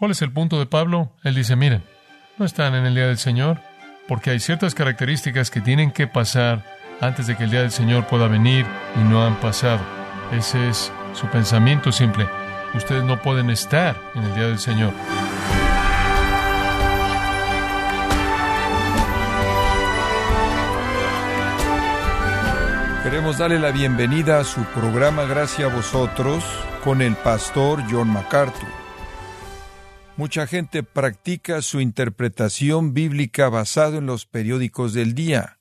¿Cuál es el punto de Pablo? Él dice, miren, no están en el día del Señor, porque hay ciertas características que tienen que pasar antes de que el día del Señor pueda venir y no han pasado. Ese es su pensamiento simple. Ustedes no pueden estar en el día del Señor. Queremos darle la bienvenida a su programa Gracias a vosotros con el pastor John MacArthur. Mucha gente practica su interpretación bíblica basado en los periódicos del día.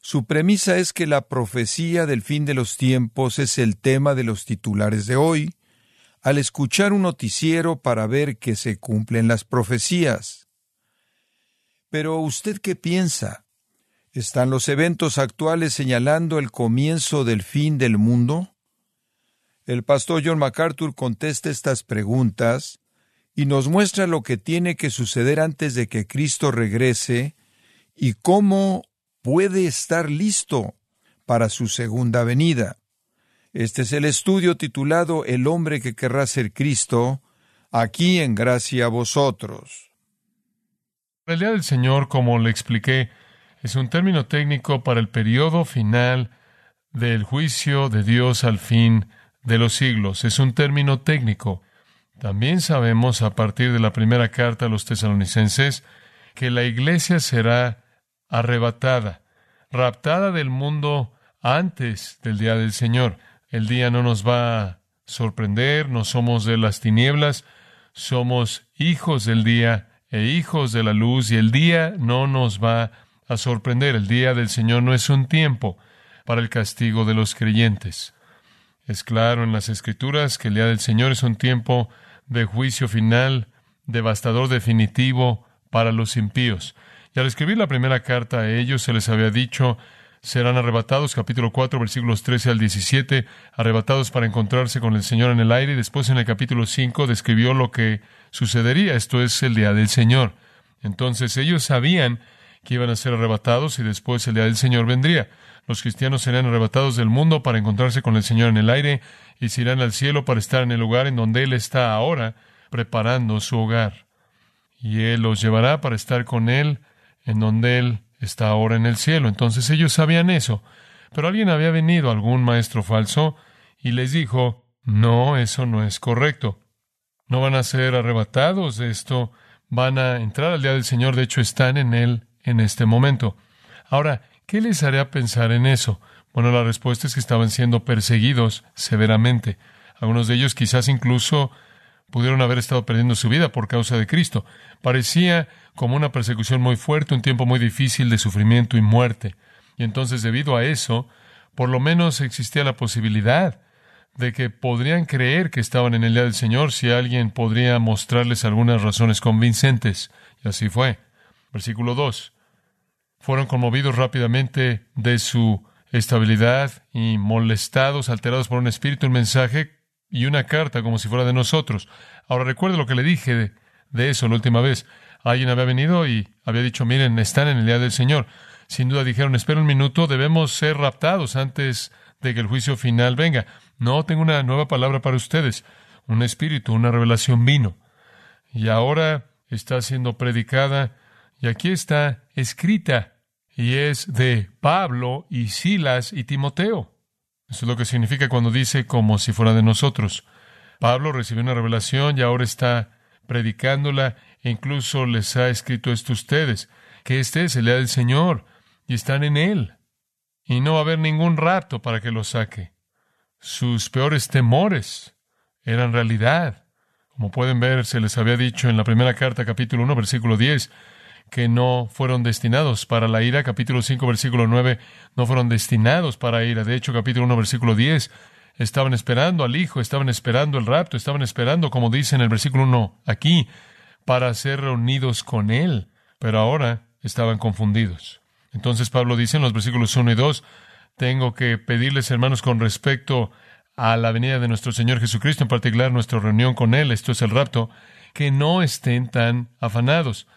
Su premisa es que la profecía del fin de los tiempos es el tema de los titulares de hoy, al escuchar un noticiero para ver que se cumplen las profecías. Pero ¿usted qué piensa? ¿Están los eventos actuales señalando el comienzo del fin del mundo? El pastor John MacArthur contesta estas preguntas y nos muestra lo que tiene que suceder antes de que Cristo regrese y cómo puede estar listo para su segunda venida. Este es el estudio titulado El hombre que querrá ser Cristo, aquí en gracia a vosotros. El día del Señor, como le expliqué, es un término técnico para el periodo final del juicio de Dios al fin de los siglos. Es un término técnico. También sabemos a partir de la primera carta a los tesalonicenses que la iglesia será arrebatada, raptada del mundo antes del día del Señor. El día no nos va a sorprender, no somos de las tinieblas, somos hijos del día e hijos de la luz y el día no nos va a sorprender. El día del Señor no es un tiempo para el castigo de los creyentes. Es claro en las Escrituras que el día del Señor es un tiempo de juicio final, devastador definitivo para los impíos. Y al escribir la primera carta a ellos se les había dicho, serán arrebatados, capítulo 4, versículos 13 al 17, arrebatados para encontrarse con el Señor en el aire, y después en el capítulo 5 describió lo que sucedería, esto es el día del Señor. Entonces ellos sabían que iban a ser arrebatados y después el día del Señor vendría. Los cristianos serán arrebatados del mundo para encontrarse con el Señor en el aire y se irán al cielo para estar en el lugar en donde Él está ahora, preparando su hogar. Y Él los llevará para estar con Él en donde Él está ahora en el cielo. Entonces ellos sabían eso. Pero alguien había venido, algún maestro falso, y les dijo, no, eso no es correcto. No van a ser arrebatados de esto, van a entrar al día del Señor, de hecho están en Él en este momento. Ahora, ¿qué les haría pensar en eso? Bueno, la respuesta es que estaban siendo perseguidos severamente. Algunos de ellos quizás incluso pudieron haber estado perdiendo su vida por causa de Cristo. Parecía como una persecución muy fuerte, un tiempo muy difícil de sufrimiento y muerte. Y entonces, debido a eso, por lo menos existía la posibilidad de que podrían creer que estaban en el día del Señor si alguien podría mostrarles algunas razones convincentes. Y así fue. Versículo 2 fueron conmovidos rápidamente de su estabilidad y molestados, alterados por un espíritu, un mensaje y una carta como si fuera de nosotros. Ahora recuerde lo que le dije de, eso la última vez. Alguien había venido y había dicho, miren, están en el día del Señor. Sin duda dijeron, espera un minuto, debemos ser raptados antes de que el juicio final venga. No, tengo una nueva palabra para ustedes. Un espíritu, una revelación vino. Y ahora está siendo predicada y aquí está escrita y es de Pablo y Silas y Timoteo. Eso es lo que significa cuando dice como si fuera de nosotros. Pablo recibió una revelación y ahora está predicándola e incluso les ha escrito esto a ustedes, que este es el día del Señor y están en él. Y no va a haber ningún rato para que lo saque. Sus peores temores eran realidad. Como pueden ver, se les había dicho en la primera carta, capítulo 1, versículo 10, que no fueron destinados para la ira, capítulo 5, versículo 9, no fueron destinados para ira. De hecho, capítulo 1, versículo 10, estaban esperando al Hijo, estaban esperando el rapto, estaban esperando, como dice en el versículo 1 aquí, para ser reunidos con Él, pero ahora estaban confundidos. Entonces Pablo dice en los versículos 1 y 2, tengo que pedirles, hermanos, con respecto a la venida de nuestro Señor Jesucristo, en particular nuestra reunión con Él, esto es el rapto, que no estén tan afanados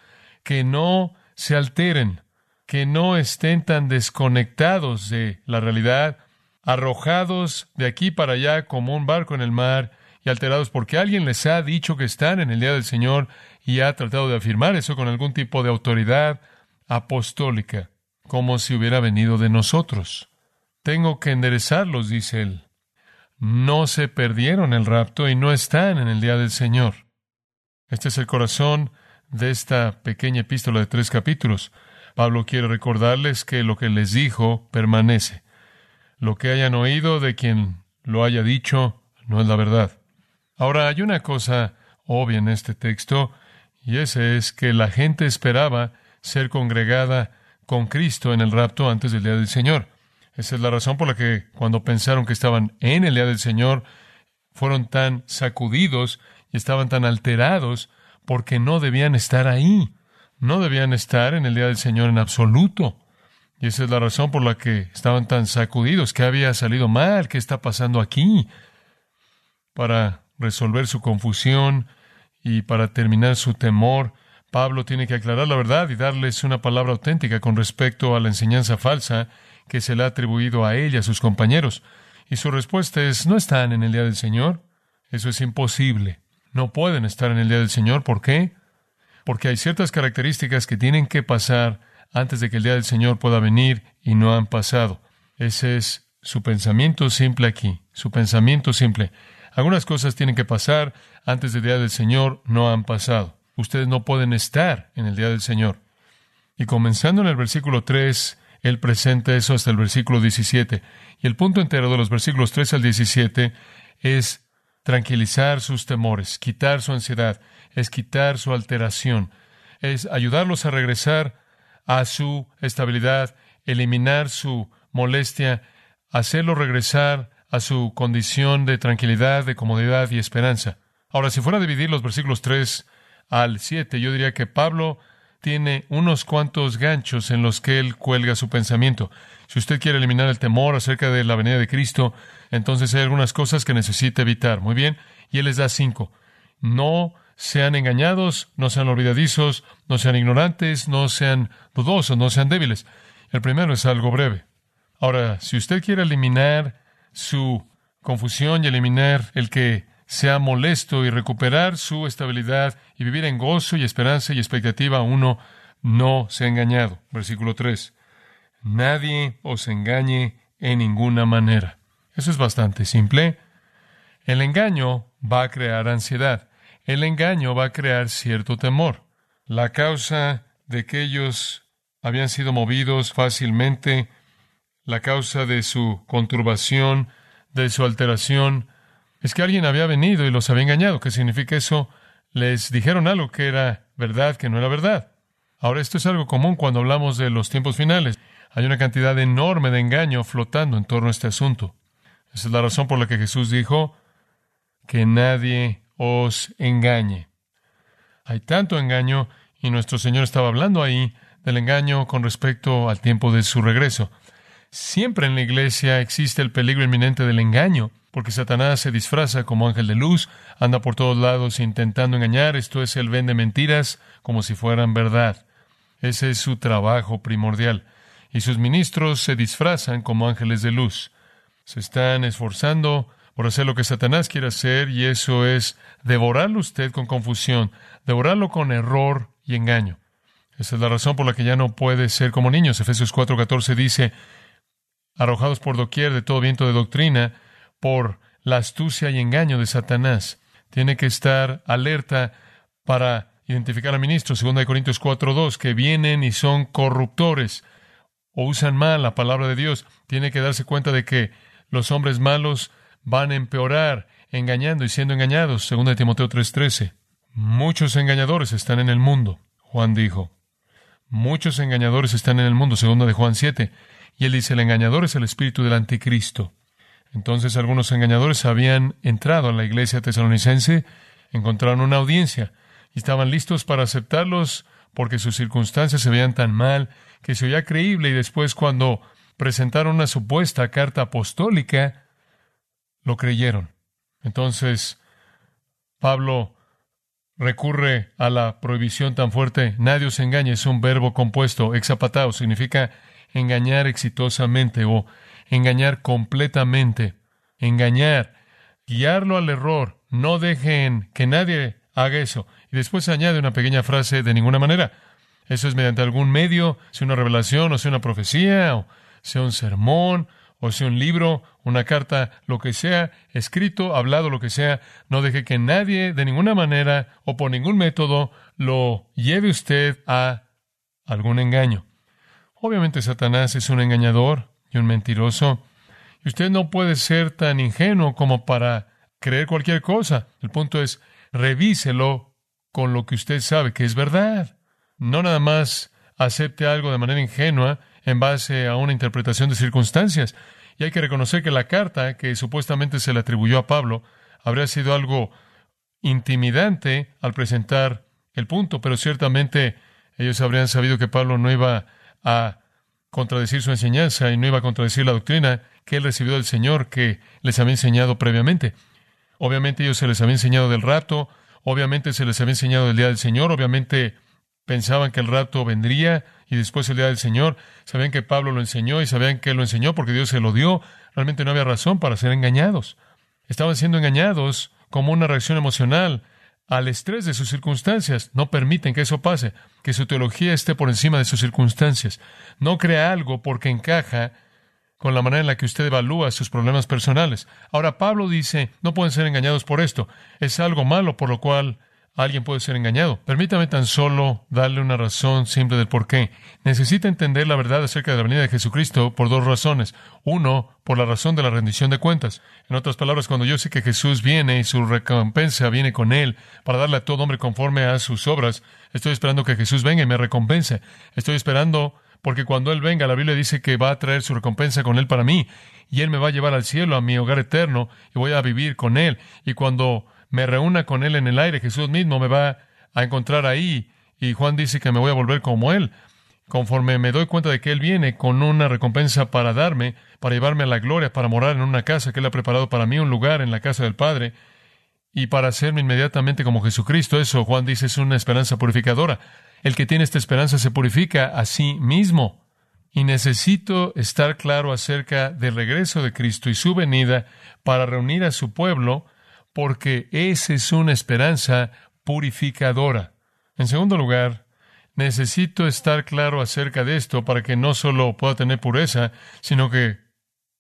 que no se alteren, que no estén tan desconectados de la realidad, arrojados de aquí para allá como un barco en el mar y alterados porque alguien les ha dicho que están en el día del Señor y ha tratado de afirmar eso con algún tipo de autoridad apostólica, como si hubiera venido de nosotros. Tengo que enderezarlos, dice él. No se perdieron el rapto y no están en el día del Señor. Este es el corazón de esta pequeña epístola de tres capítulos. Pablo quiere recordarles que lo que les dijo permanece. Lo que hayan oído de quien lo haya dicho no es la verdad. Ahora hay una cosa obvia en este texto, y ese es que la gente esperaba ser congregada con Cristo en el rapto antes del día del Señor. Esa es la razón por la que cuando pensaron que estaban en el día del Señor, fueron tan sacudidos y estaban tan alterados porque no debían estar ahí. No debían estar en el día del Señor en absoluto. Y esa es la razón por la que estaban tan sacudidos. ¿Qué había salido mal? ¿Qué está pasando aquí? Para resolver su confusión y para terminar su temor, Pablo tiene que aclarar la verdad y darles una palabra auténtica con respecto a la enseñanza falsa que se le ha atribuido a ella a sus compañeros. Y su respuesta es, no están en el día del Señor. Eso es imposible. No pueden estar en el día del Señor. ¿Por qué? Porque hay ciertas características que tienen que pasar antes de que el día del Señor pueda venir y no han pasado. Ese es su pensamiento simple aquí, su pensamiento simple. Algunas cosas tienen que pasar antes del día del Señor, no han pasado. Ustedes no pueden estar en el día del Señor. Y comenzando en el versículo 3, él presenta eso hasta el versículo 17. Y el punto entero de los versículos 3 al 17 es tranquilizar sus temores, quitar su ansiedad, es quitar su alteración, es ayudarlos a regresar a su estabilidad, eliminar su molestia, hacerlo regresar a su condición de tranquilidad, de comodidad y esperanza. Ahora, si fuera a dividir los versículos 3 al 7, yo diría que Pablo tiene unos cuantos ganchos en los que él cuelga su pensamiento. Si usted quiere eliminar el temor acerca de la venida de Cristo, entonces hay algunas cosas que necesita evitar. Muy bien, y él les da cinco. No sean engañados, no sean olvidadizos, no sean ignorantes, no sean dudosos, no sean débiles. El primero es algo breve. Ahora, si usted quiere eliminar su confusión y eliminar el que sea molesto y recuperar su estabilidad y vivir en gozo y esperanza y expectativa, uno no se ha engañado. Versículo 3. Nadie os engañe en ninguna manera. Eso es bastante simple. El engaño va a crear ansiedad. El engaño va a crear cierto temor. La causa de que ellos habían sido movidos fácilmente, la causa de su conturbación, de su alteración, es que alguien había venido y los había engañado. ¿Qué significa eso? Les dijeron algo que era verdad, que no era verdad. Ahora, esto es algo común cuando hablamos de los tiempos finales. Hay una cantidad enorme de engaño flotando en torno a este asunto. Esa es la razón por la que Jesús dijo que nadie os engañe. Hay tanto engaño y nuestro Señor estaba hablando ahí del engaño con respecto al tiempo de su regreso. Siempre en la iglesia existe el peligro inminente del engaño, porque Satanás se disfraza como ángel de luz, anda por todos lados intentando engañar, esto es, él vende mentiras como si fueran verdad. Ese es su trabajo primordial. Y sus ministros se disfrazan como ángeles de luz. Se están esforzando por hacer lo que Satanás quiere hacer y eso es devorarlo usted con confusión, devorarlo con error y engaño. Esa es la razón por la que ya no puede ser como niños. Efesios 4:14 dice, arrojados por doquier de todo viento de doctrina, por la astucia y engaño de Satanás. Tiene que estar alerta para identificar a ministros, 2 Corintios 4:2, que vienen y son corruptores o usan mal la palabra de Dios. Tiene que darse cuenta de que los hombres malos van a empeorar engañando y siendo engañados, según de Timoteo 3:13. Muchos engañadores están en el mundo, Juan dijo. Muchos engañadores están en el mundo, segundo de Juan 7. Y él dice, el engañador es el espíritu del anticristo. Entonces algunos engañadores habían entrado a la iglesia tesalonicense, encontraron una audiencia y estaban listos para aceptarlos porque sus circunstancias se veían tan mal que se oía creíble y después cuando presentaron una supuesta carta apostólica, lo creyeron. Entonces, Pablo recurre a la prohibición tan fuerte, nadie os engañe, es un verbo compuesto, exapatao, significa engañar exitosamente o engañar completamente, engañar guiarlo al error. No dejen que nadie haga eso. Y después añade una pequeña frase de ninguna manera. Eso es mediante algún medio, sea una revelación, o sea una profecía, o sea un sermón, o sea un libro, una carta, lo que sea, escrito, hablado, lo que sea. No deje que nadie, de ninguna manera o por ningún método, lo lleve usted a algún engaño. Obviamente Satanás es un engañador y un mentiroso. Y usted no puede ser tan ingenuo como para creer cualquier cosa. El punto es, revíselo con lo que usted sabe que es verdad. No nada más acepte algo de manera ingenua en base a una interpretación de circunstancias. Y hay que reconocer que la carta que supuestamente se le atribuyó a Pablo habría sido algo intimidante al presentar el punto, pero ciertamente ellos habrían sabido que Pablo no iba a contradecir su enseñanza y no iba a contradecir la doctrina que él recibió del Señor que les había enseñado previamente. Obviamente ellos se les había enseñado del rato, obviamente se les había enseñado del día del Señor, obviamente pensaban que el rato vendría y después el día del Señor. Sabían que Pablo lo enseñó y sabían que lo enseñó porque Dios se lo dio. Realmente no había razón para ser engañados. Estaban siendo engañados como una reacción emocional al estrés de sus circunstancias. No permiten que eso pase, que su teología esté por encima de sus circunstancias. No crea algo porque encaja con la manera en la que usted evalúa sus problemas personales. Ahora Pablo dice, no pueden ser engañados por esto. Es algo malo por lo cual alguien puede ser engañado. Permítame tan solo darle una razón simple del por qué. Necesita entender la verdad acerca de la venida de Jesucristo por dos razones. Uno, por la razón de la rendición de cuentas. En otras palabras, cuando yo sé que Jesús viene y su recompensa viene con él para darle a todo hombre conforme a sus obras, estoy esperando que Jesús venga y me recompense. Estoy esperando porque cuando Él venga, la Biblia dice que va a traer su recompensa con Él para mí, y Él me va a llevar al cielo, a mi hogar eterno, y voy a vivir con Él. Y cuando me reúna con Él en el aire, Jesús mismo me va a encontrar ahí. Y Juan dice que me voy a volver como Él. Conforme me doy cuenta de que Él viene con una recompensa para darme, para llevarme a la gloria, para morar en una casa que Él ha preparado para mí, un lugar en la casa del Padre, y para hacerme inmediatamente como Jesucristo. Eso, Juan dice, es una esperanza purificadora. El que tiene esta esperanza se purifica a sí mismo. Y necesito estar claro acerca del regreso de Cristo y su venida para reunir a su pueblo porque esa es una esperanza purificadora. En segundo lugar, necesito estar claro acerca de esto para que no solo pueda tener pureza, sino que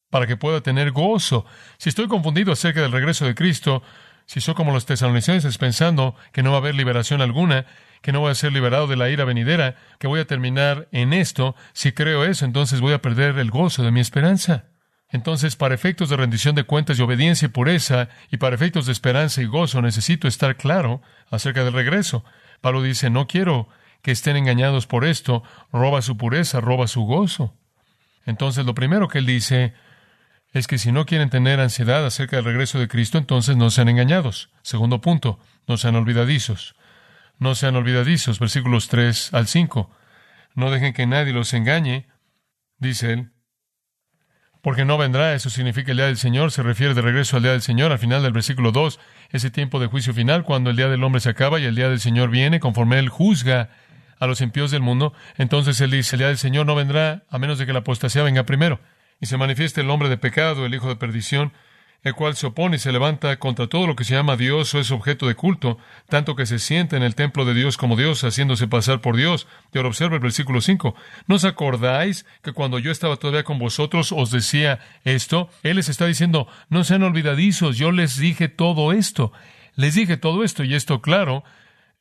para que pueda tener gozo. Si estoy confundido acerca del regreso de Cristo, si soy como los tesalonicenses pensando que no va a haber liberación alguna, que no voy a ser liberado de la ira venidera, que voy a terminar en esto, si creo eso, entonces voy a perder el gozo de mi esperanza. Entonces, para efectos de rendición de cuentas y obediencia y pureza, y para efectos de esperanza y gozo, necesito estar claro acerca del regreso. Pablo dice, no quiero que estén engañados por esto, roba su pureza, roba su gozo. Entonces, lo primero que él dice es que si no quieren tener ansiedad acerca del regreso de Cristo, entonces no sean engañados. Segundo punto, no sean olvidadizos. No sean olvidadizos, versículos 3 al 5. No dejen que nadie los engañe, dice él, porque no vendrá, eso significa el día del Señor, se refiere de regreso al día del Señor, al final del versículo 2, ese tiempo de juicio final, cuando el día del hombre se acaba y el día del Señor viene, conforme Él juzga a los impíos del mundo, entonces Él dice, el día del Señor no vendrá a menos de que la apostasía venga primero, y se manifieste el hombre de pecado, el hijo de perdición, el cual se opone y se levanta contra todo lo que se llama Dios o es objeto de culto, tanto que se siente en el templo de Dios como Dios, haciéndose pasar por Dios. Y ahora observa el versículo 5. ¿No os acordáis que cuando yo estaba todavía con vosotros os decía esto? Él les está diciendo, no sean olvidadizos, yo les dije todo esto. Les dije todo esto y esto, claro,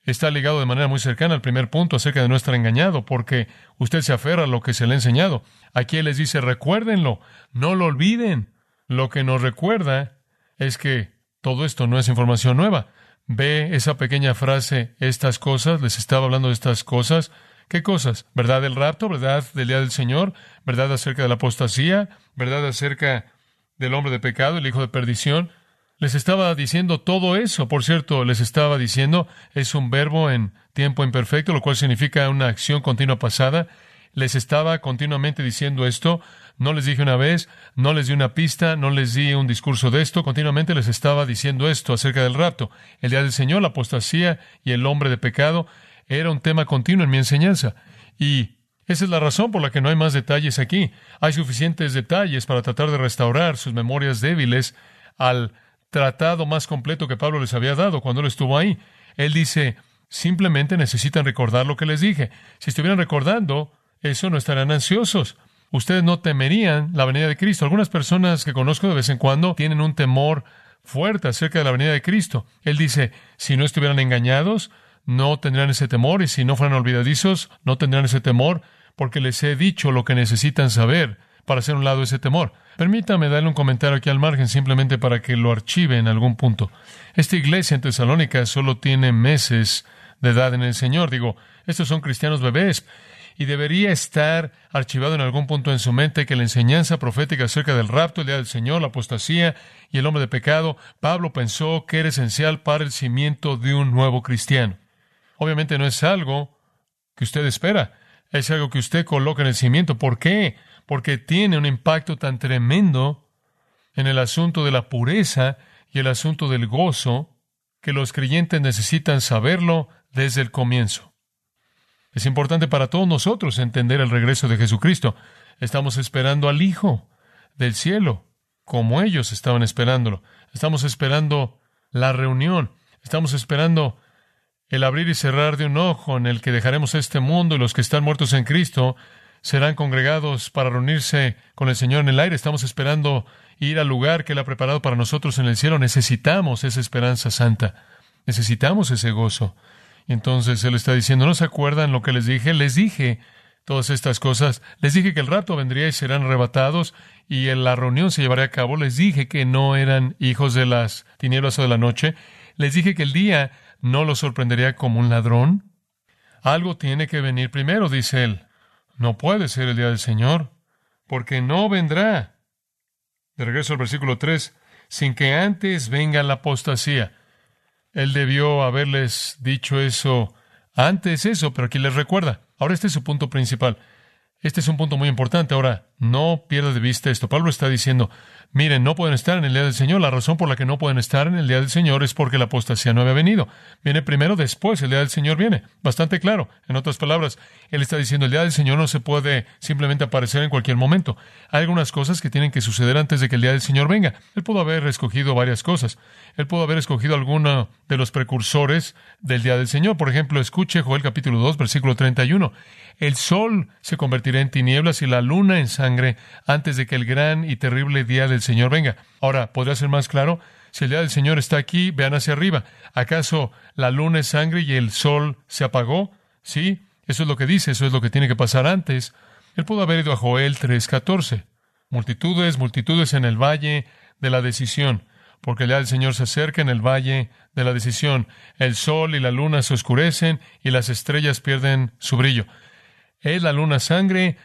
está ligado de manera muy cercana al primer punto acerca de no estar engañado, porque usted se aferra a lo que se le ha enseñado. Aquí él les dice, recuérdenlo, no lo olviden. Lo que nos recuerda es que todo esto no es información nueva. Ve esa pequeña frase, estas cosas, les estaba hablando de estas cosas. ¿Qué cosas? ¿Verdad del rapto? ¿Verdad del día del Señor? ¿Verdad acerca de la apostasía? ¿Verdad acerca del hombre de pecado, el hijo de perdición? Les estaba diciendo todo eso. Por cierto, les estaba diciendo, es un verbo en tiempo imperfecto, lo cual significa una acción continua pasada. Les estaba continuamente diciendo esto. No les dije una vez, no les di una pista, no les di un discurso de esto, continuamente les estaba diciendo esto acerca del rapto. El día del Señor, la apostasía y el hombre de pecado era un tema continuo en mi enseñanza. Y esa es la razón por la que no hay más detalles aquí. Hay suficientes detalles para tratar de restaurar sus memorias débiles al tratado más completo que Pablo les había dado cuando él estuvo ahí. Él dice, simplemente necesitan recordar lo que les dije. Si estuvieran recordando, eso no estarán ansiosos. Ustedes no temerían la venida de Cristo. Algunas personas que conozco de vez en cuando tienen un temor fuerte acerca de la venida de Cristo. Él dice, si no estuvieran engañados, no tendrían ese temor, y si no fueran olvidadizos, no tendrían ese temor, porque les he dicho lo que necesitan saber para hacer un lado ese temor. Permítame darle un comentario aquí al margen, simplemente para que lo archive en algún punto. Esta iglesia en Tesalónica solo tiene meses de edad en el Señor. Digo, estos son cristianos bebés. Y debería estar archivado en algún punto en su mente que la enseñanza profética acerca del rapto, el día del Señor, la apostasía y el hombre de pecado, Pablo pensó que era esencial para el cimiento de un nuevo cristiano. Obviamente no es algo que usted espera, es algo que usted coloca en el cimiento. ¿Por qué? Porque tiene un impacto tan tremendo en el asunto de la pureza y el asunto del gozo que los creyentes necesitan saberlo desde el comienzo. Es importante para todos nosotros entender el regreso de Jesucristo. Estamos esperando al Hijo del cielo, como ellos estaban esperándolo. Estamos esperando la reunión. Estamos esperando el abrir y cerrar de un ojo en el que dejaremos este mundo y los que están muertos en Cristo serán congregados para reunirse con el Señor en el aire. Estamos esperando ir al lugar que Él ha preparado para nosotros en el cielo. Necesitamos esa esperanza santa. Necesitamos ese gozo. Entonces Él está diciendo, ¿no se acuerdan lo que les dije? Les dije todas estas cosas. Les dije que el rato vendría y serán arrebatados y en la reunión se llevaría a cabo. Les dije que no eran hijos de las tinieblas o de la noche. Les dije que el día no lo sorprendería como un ladrón? Algo tiene que venir primero, dice él. No puede ser el día del Señor, porque no vendrá. De regreso al versículo 3, sin que antes venga la apostasía. Él debió haberles dicho eso antes eso, pero aquí les recuerda. Ahora este es su punto principal. Este es un punto muy importante. Ahora, no pierda de vista esto. Pablo está diciendo, miren, no pueden estar en el día del Señor. La razón por la que no pueden estar en el día del Señor es porque la apostasía no había venido. Viene primero, después el día del Señor viene. Bastante claro. En otras palabras, él está diciendo, el día del Señor no se puede simplemente aparecer en cualquier momento. Hay algunas cosas que tienen que suceder antes de que el día del Señor venga. Él pudo haber escogido varias cosas. Él pudo haber escogido alguno de los precursores del día del Señor. Por ejemplo, escuche Joel capítulo 2, versículo 31. El sol se convertirá en tinieblas y la luna en sangre antes de que el gran y terrible día del Señor venga. Ahora, ¿podría ser más claro? Si el día del Señor está aquí, vean hacia arriba. ¿Acaso la luna es sangre y el sol se apagó? Sí, eso es lo que dice, eso es lo que tiene que pasar antes. Él pudo haber ido a Joel 3:14. Multitudes, multitudes en el valle de la decisión, porque el día del Señor se acerca en el valle de la decisión. El sol y la luna se oscurecen y las estrellas pierden su brillo. Es la luna sangre,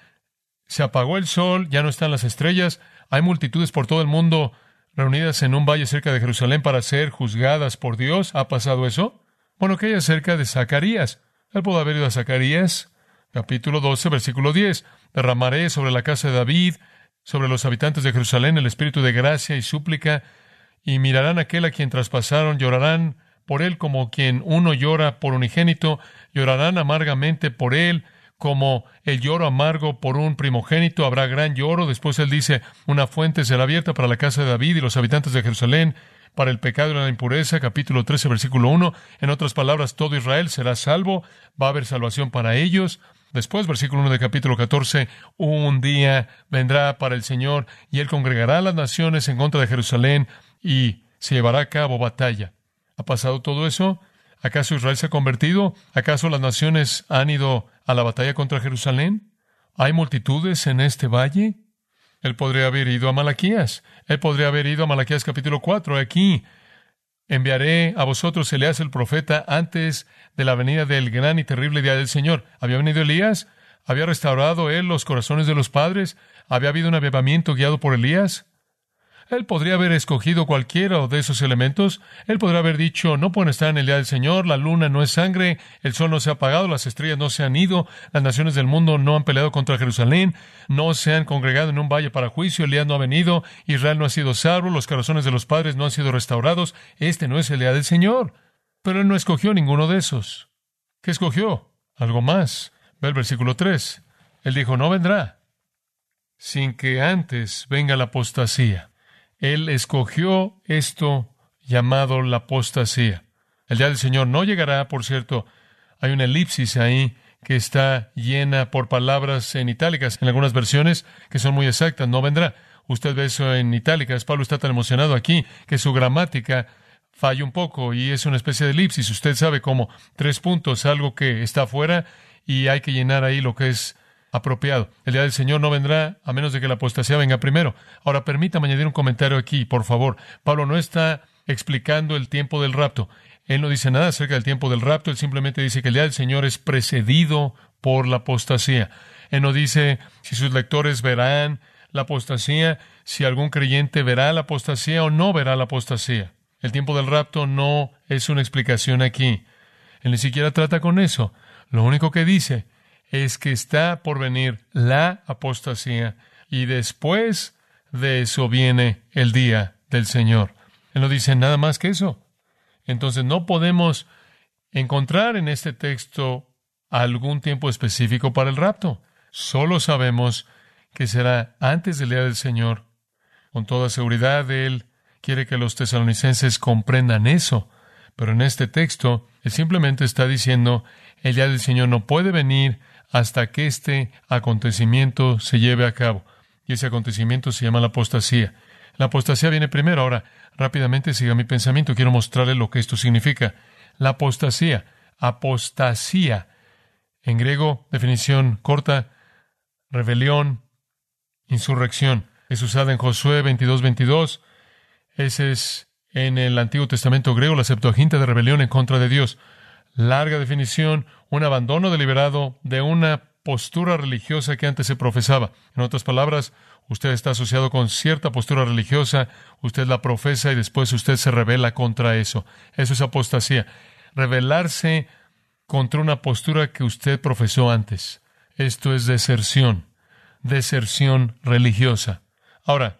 se apagó el sol, ya no están las estrellas, hay multitudes por todo el mundo reunidas en un valle cerca de Jerusalén para ser juzgadas por Dios. ¿Ha pasado eso? Bueno, que hay acerca de Zacarías. Él pudo haber ido a Zacarías, capítulo 12, versículo 10. Derramaré sobre la casa de David, sobre los habitantes de Jerusalén, el espíritu de gracia y súplica, y mirarán aquel a quien traspasaron, llorarán por él como quien uno llora por unigénito, llorarán amargamente por él, como el lloro amargo por un primogénito, habrá gran lloro. Después él dice, una fuente será abierta para la casa de David y los habitantes de Jerusalén, para el pecado y la impureza, capítulo 13, versículo 1. En otras palabras, todo Israel será salvo, va a haber salvación para ellos. Después, versículo 1 de capítulo 14, un día vendrá para el Señor y él congregará a las naciones en contra de Jerusalén y se llevará a cabo batalla. ¿Ha pasado todo eso? ¿Acaso Israel se ha convertido? ¿Acaso las naciones han ido a la batalla contra Jerusalén? ¿Hay multitudes en este valle? Él podría haber ido a Malaquías. Él podría haber ido a Malaquías capítulo 4. Aquí enviaré a vosotros Elías el profeta antes de la venida del gran y terrible día del Señor. ¿Había venido Elías? ¿Había restaurado él los corazones de los padres? ¿Había habido un avivamiento guiado por Elías? Él podría haber escogido cualquiera de esos elementos. Él podría haber dicho, no pueden estar en el día del Señor, la luna no es sangre, el sol no se ha apagado, las estrellas no se han ido, las naciones del mundo no han peleado contra Jerusalén, no se han congregado en un valle para juicio, Elías no ha venido, Israel no ha sido salvo, los corazones de los padres no han sido restaurados. Este no es el día del Señor. Pero él no escogió ninguno de esos. ¿Qué escogió? Algo más. Ve el versículo 3. Él dijo, no vendrá sin que antes venga la apostasía. Él escogió esto llamado la apostasía. El día del Señor no llegará, por cierto, hay una elipsis ahí que está llena por palabras en itálicas, en algunas versiones que son muy exactas, no vendrá. Usted ve eso en itálicas, Pablo está tan emocionado aquí que su gramática falla un poco y es una especie de elipsis. Usted sabe cómo tres puntos, algo que está afuera y hay que llenar ahí lo que es apropiado. El día del Señor no vendrá a menos de que la apostasía venga primero. Ahora permítame añadir un comentario aquí, por favor. Pablo no está explicando el tiempo del rapto. Él no dice nada acerca del tiempo del rapto, él simplemente dice que el día del Señor es precedido por la apostasía. Él no dice si sus lectores verán la apostasía, si algún creyente verá la apostasía o no verá la apostasía. El tiempo del rapto no es una explicación aquí. Él ni siquiera trata con eso. Lo único que dice es que está por venir la apostasía y después de eso viene el día del Señor. Él no dice nada más que eso. Entonces no podemos encontrar en este texto algún tiempo específico para el rapto. Solo sabemos que será antes del día del Señor. Con toda seguridad, Él quiere que los tesalonicenses comprendan eso. Pero en este texto, Él simplemente está diciendo, el día del Señor no puede venir hasta que este acontecimiento se lleve a cabo. Y ese acontecimiento se llama la apostasía. La apostasía viene primero. Ahora, rápidamente siga mi pensamiento. Quiero mostrarle lo que esto significa. La apostasía. Apostasía. En griego, definición corta, rebelión, insurrección. Es usada en Josué 22, 22. Ese es en el Antiguo Testamento griego la Septuaginta de rebelión en contra de Dios. Larga definición, un abandono deliberado de una postura religiosa que antes se profesaba. En otras palabras, usted está asociado con cierta postura religiosa, usted la profesa y después usted se revela contra eso. Eso es apostasía. Rebelarse contra una postura que usted profesó antes. Esto es deserción, deserción religiosa. Ahora,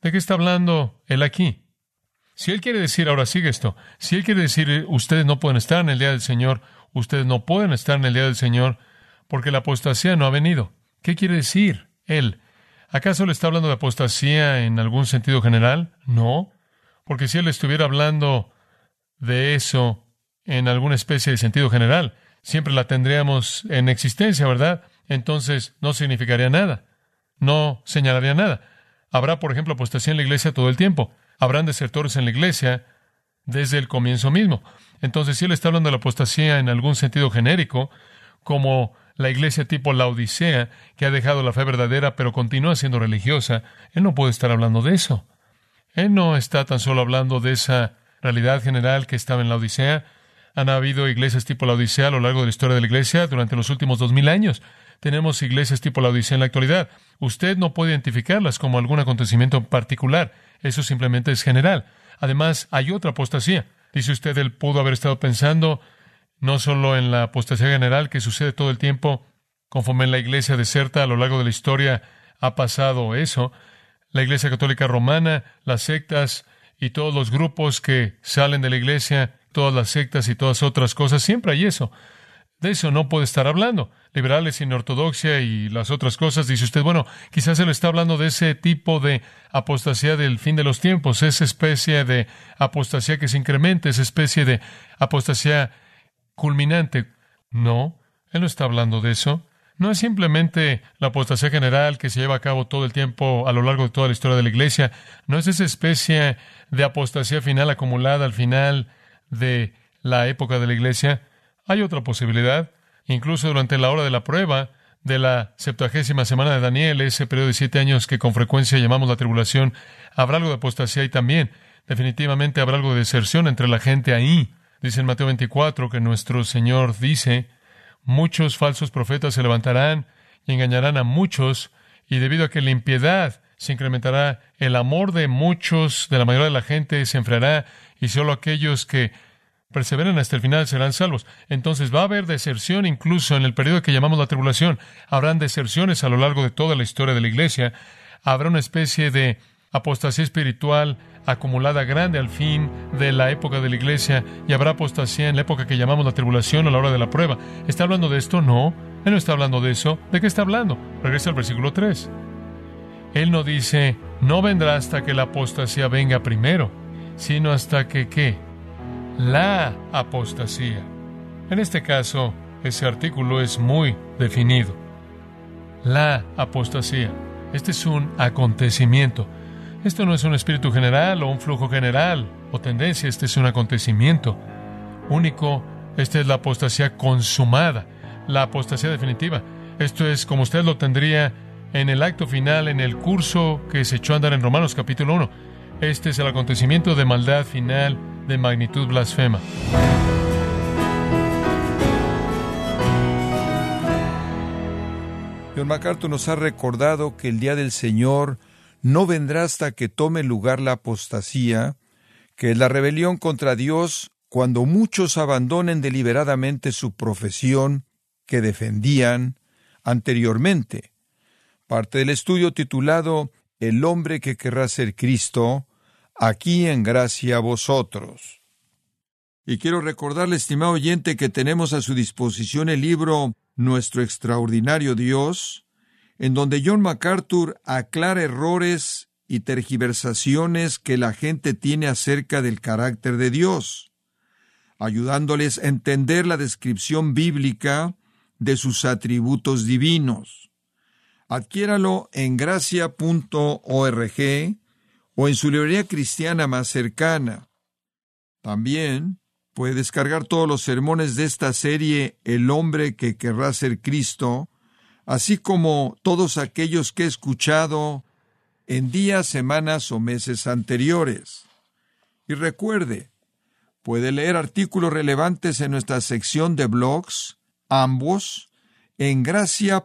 ¿de qué está hablando él aquí? Si él quiere decir, ahora sigue esto, si él quiere decir, ustedes no pueden estar en el día del Señor, ustedes no pueden estar en el día del Señor, porque la apostasía no ha venido. ¿Qué quiere decir él? ¿Acaso le está hablando de apostasía en algún sentido general? No, porque si él estuviera hablando de eso en alguna especie de sentido general, siempre la tendríamos en existencia, ¿verdad? Entonces no significaría nada, no señalaría nada. Habrá, por ejemplo, apostasía en la iglesia todo el tiempo. Habrán desertores en la iglesia desde el comienzo mismo. Entonces, si él está hablando de la apostasía en algún sentido genérico, como la iglesia tipo la Odisea, que ha dejado la fe verdadera pero continúa siendo religiosa, él no puede estar hablando de eso. Él no está tan solo hablando de esa realidad general que estaba en la Odisea. Han habido iglesias tipo la Odisea a lo largo de la historia de la iglesia durante los últimos dos mil años. Tenemos iglesias tipo la Odisea en la actualidad. Usted no puede identificarlas como algún acontecimiento particular. Eso simplemente es general. Además, hay otra apostasía. Dice usted, él pudo haber estado pensando no solo en la apostasía general que sucede todo el tiempo, conforme en la iglesia deserta a lo largo de la historia ha pasado eso, la iglesia católica romana, las sectas y todos los grupos que salen de la iglesia, todas las sectas y todas otras cosas, siempre hay eso. De eso no puede estar hablando. Liberales sin ortodoxia y las otras cosas, dice usted, bueno, quizás se le está hablando de ese tipo de apostasía del fin de los tiempos, esa especie de apostasía que se incrementa, esa especie de apostasía culminante. No, él no está hablando de eso. No es simplemente la apostasía general que se lleva a cabo todo el tiempo a lo largo de toda la historia de la Iglesia. No es esa especie de apostasía final acumulada al final de la época de la Iglesia. Hay otra posibilidad. Incluso durante la hora de la prueba de la septuagésima semana de Daniel, ese periodo de siete años que con frecuencia llamamos la tribulación, habrá algo de apostasía y también. Definitivamente habrá algo de deserción entre la gente ahí. Dice en Mateo 24 que nuestro Señor dice, muchos falsos profetas se levantarán y engañarán a muchos, y debido a que la impiedad se incrementará, el amor de muchos, de la mayoría de la gente, se enfriará, y solo aquellos que perseveren hasta el final serán salvos. Entonces va a haber deserción incluso en el periodo que llamamos la tribulación. Habrán deserciones a lo largo de toda la historia de la iglesia. Habrá una especie de apostasía espiritual acumulada grande al fin de la época de la iglesia y habrá apostasía en la época que llamamos la tribulación a la hora de la prueba. ¿Está hablando de esto? No. Él no está hablando de eso. ¿De qué está hablando? Regresa al versículo 3. Él no dice, no vendrá hasta que la apostasía venga primero. sino hasta que qué? La apostasía. En este caso, ese artículo es muy definido. La apostasía. Este es un acontecimiento. Esto no es un espíritu general o un flujo general o tendencia, este es un acontecimiento único. Esta es la apostasía consumada, la apostasía definitiva. Esto es como usted lo tendría en el acto final, en el curso que se echó a andar en Romanos capítulo 1. Este es el acontecimiento de maldad final de magnitud blasfema. John MacArthur nos ha recordado que el día del Señor no vendrá hasta que tome lugar la apostasía, que es la rebelión contra Dios cuando muchos abandonen deliberadamente su profesión que defendían anteriormente. Parte del estudio titulado El hombre que querrá ser Cristo, aquí en gracia a vosotros. Y quiero recordarle, estimado oyente, que tenemos a su disposición el libro Nuestro extraordinario Dios, en donde John MacArthur aclara errores y tergiversaciones que la gente tiene acerca del carácter de Dios, ayudándoles a entender la descripción bíblica de sus atributos divinos. Adquiéralo en gracia.org o en su librería cristiana más cercana. También puede descargar todos los sermones de esta serie El hombre que querrá ser Cristo, así como todos aquellos que he escuchado en días, semanas o meses anteriores. Y recuerde, puede leer artículos relevantes en nuestra sección de blogs, ambos, en gracia.org.